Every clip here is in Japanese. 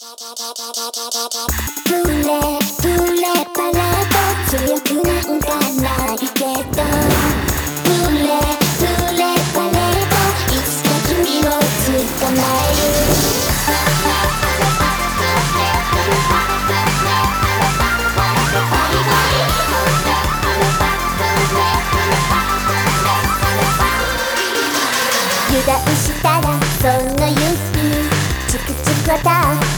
ブレブレパレード強くなんかないけどブレブレパレードいつか君を捕まえる油断したらその指チクチクは覚悟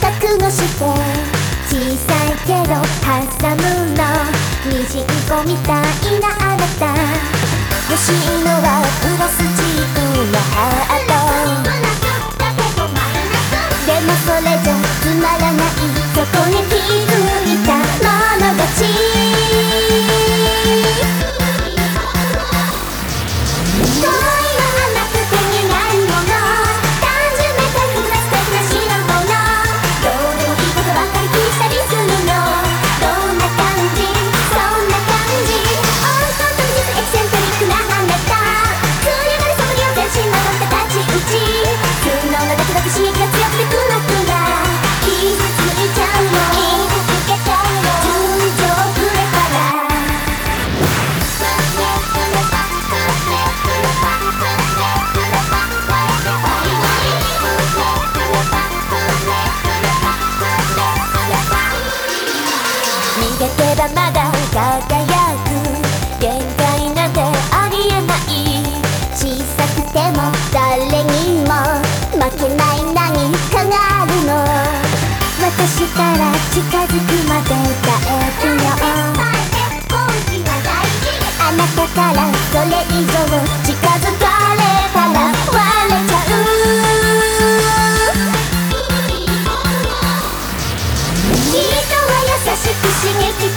して小さいけど挟むの。ミジンコみたいなあなた。欲しいのはプラスチックのハート。でもそれじゃつまらない。そこに気づ Пессимисты